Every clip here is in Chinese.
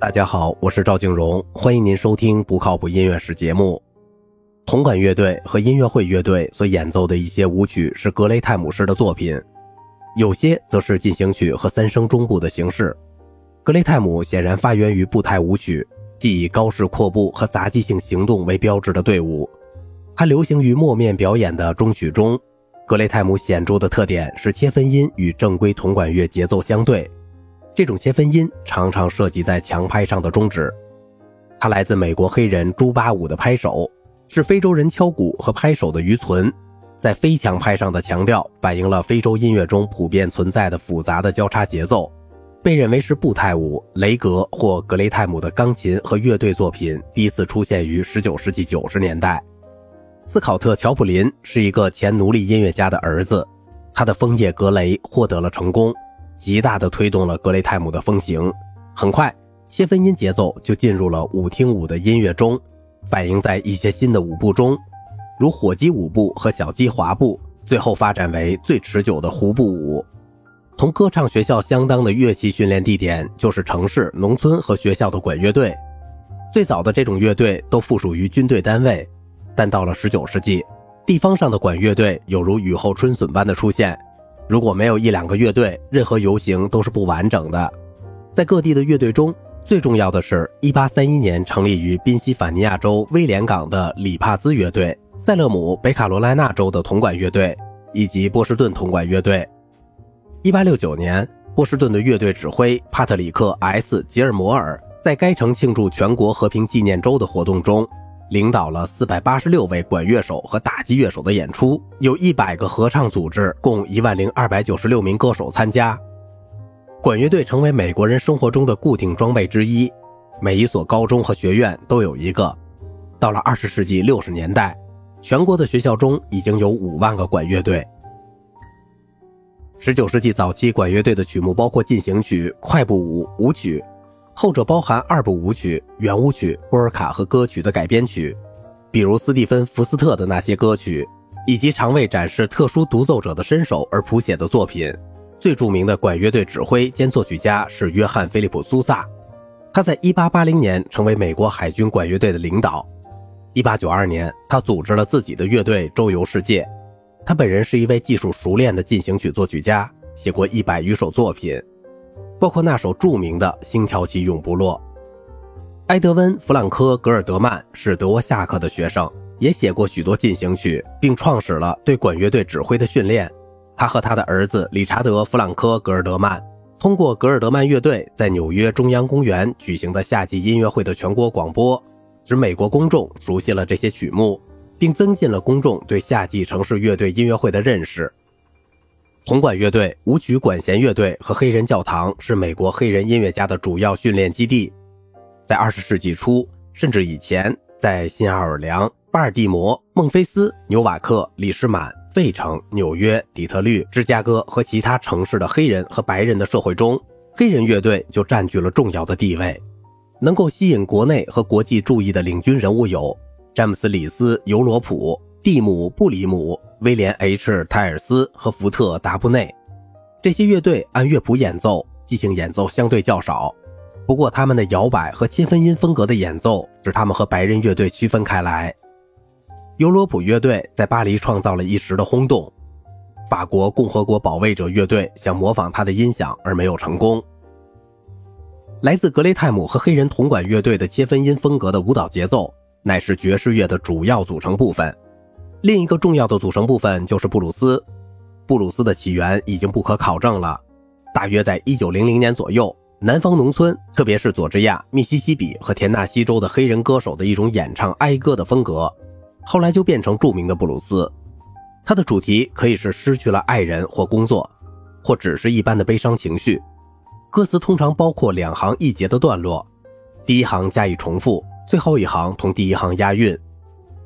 大家好，我是赵静荣，欢迎您收听不靠谱音乐史节目。铜管乐队和音乐会乐队所演奏的一些舞曲是格雷泰姆式的作品，有些则是进行曲和三声中部的形式。格雷泰姆显然发源于步态舞曲，即以高式阔步和杂技性行动为标志的队伍。它流行于默面表演的中曲中。格雷泰姆显著的特点是切分音与正规铜管乐节奏相对，这种切分音常常涉及在强拍上的中指。它来自美国黑人朱巴舞的拍手，是非洲人敲鼓和拍手的余存。在非强拍上的强调反映了非洲音乐中普遍存在的复杂的交叉节奏。被认为是步态舞，雷格或格雷泰姆的钢琴和乐队作品第一次出现于19世纪90年代。斯考特·乔普林是一个前奴隶音乐家的儿子，他的《枫叶格雷》获得了成功，极大地推动了格雷泰姆的风行。很快，切分音节奏就进入了舞厅舞的音乐中，反映在一些新的舞步中，如火鸡舞步和小鸡滑步，最后发展为最持久的胡步舞。同歌唱学校相当的乐器训练地点就是城市、农村和学校的管乐队。最早的这种乐队都附属于军队单位。但到了十九世纪，地方上的管乐队有如雨后春笋般的出现。如果没有一两个乐队，任何游行都是不完整的。在各地的乐队中，最重要的是1831年成立于宾夕法尼亚州威廉港的里帕兹乐队、塞勒姆北卡罗来纳州的铜管乐队以及波士顿铜管乐队。1869年，波士顿的乐队指挥帕特里克 ·S· 吉尔摩尔在该城庆祝全国和平纪念周的活动中。领导了四百八十六位管乐手和打击乐手的演出，有一百个合唱组织，共一万零二百九十六名歌手参加。管乐队成为美国人生活中的固定装备之一，每一所高中和学院都有一个。到了二十世纪六十年代，全国的学校中已经有五万个管乐队。十九世纪早期，管乐队的曲目包括进行曲、快步舞、舞曲。后者包含二部舞曲、圆舞曲、波尔卡和歌曲的改编曲，比如斯蒂芬·福斯特的那些歌曲，以及常为展示特殊独奏者的身手而谱写的作品。最著名的管乐队指挥兼作曲家是约翰·菲利普·苏萨，他在1880年成为美国海军管乐队的领导。1892年，他组织了自己的乐队周游世界。他本人是一位技术熟练的进行曲作曲家，写过一百余首作品。包括那首著名的《星条旗永不落》。埃德温·弗朗科·格尔德曼是德沃夏克的学生，也写过许多进行曲，并创始了对管乐队指挥的训练。他和他的儿子理查德·弗朗科·格尔德曼通过格尔德曼乐队在纽约中央公园举行的夏季音乐会的全国广播，使美国公众熟悉了这些曲目，并增进了公众对夏季城市乐队音乐会的认识。铜管乐队、舞曲管弦乐队和黑人教堂是美国黑人音乐家的主要训练基地。在二十世纪初，甚至以前，在新奥尔良、巴尔的摩、孟菲斯、纽瓦克、里士满、费城、纽约、底特律、芝加哥和其他城市的黑人和白人的社会中，黑人乐队就占据了重要的地位。能够吸引国内和国际注意的领军人物有詹姆斯·里斯·尤罗普、蒂姆·布里姆。威廉 ·H· 泰尔斯和福特·达布内，这些乐队按乐谱演奏，即兴演奏相对较少。不过，他们的摇摆和切分音风格的演奏使他们和白人乐队区分开来。尤罗普乐队在巴黎创造了一时的轰动。法国共和国保卫者乐队想模仿他的音响而没有成功。来自格雷泰姆和黑人铜管乐队的切分音风格的舞蹈节奏，乃是爵士乐的主要组成部分。另一个重要的组成部分就是布鲁斯。布鲁斯的起源已经不可考证了。大约在1900年左右，南方农村，特别是佐治亚、密西西比和田纳西州的黑人歌手的一种演唱哀歌的风格，后来就变成著名的布鲁斯。它的主题可以是失去了爱人或工作，或只是一般的悲伤情绪。歌词通常包括两行一节的段落，第一行加以重复，最后一行同第一行押韵。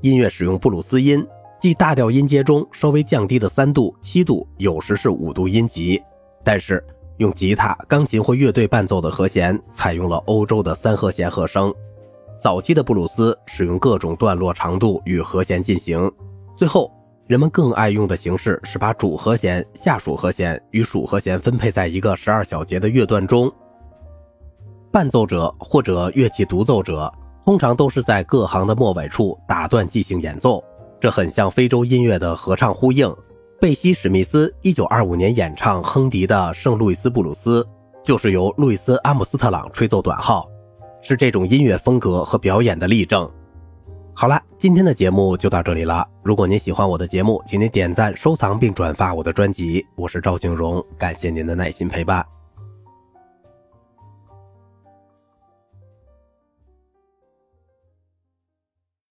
音乐使用布鲁斯音。即大调音阶中稍微降低的三度、七度，有时是五度音级，但是用吉他、钢琴或乐队伴奏的和弦采用了欧洲的三和弦和声。早期的布鲁斯使用各种段落长度与和弦进行，最后人们更爱用的形式是把主和弦、下属和弦与属和弦分配在一个十二小节的乐段中。伴奏者或者乐器独奏者通常都是在各行的末尾处打断即兴演奏，这很像非洲音乐的合唱呼应。贝西·史密斯1925年演唱亨迪的《圣路易斯布鲁斯》，就是由路易斯·阿姆斯特朗吹奏短号，是这种音乐风格和表演的例证。好了，今天的节目就到这里了。如果您喜欢我的节目，请您点赞、收藏并转发我的专辑。我是赵景荣，感谢您的耐心陪伴。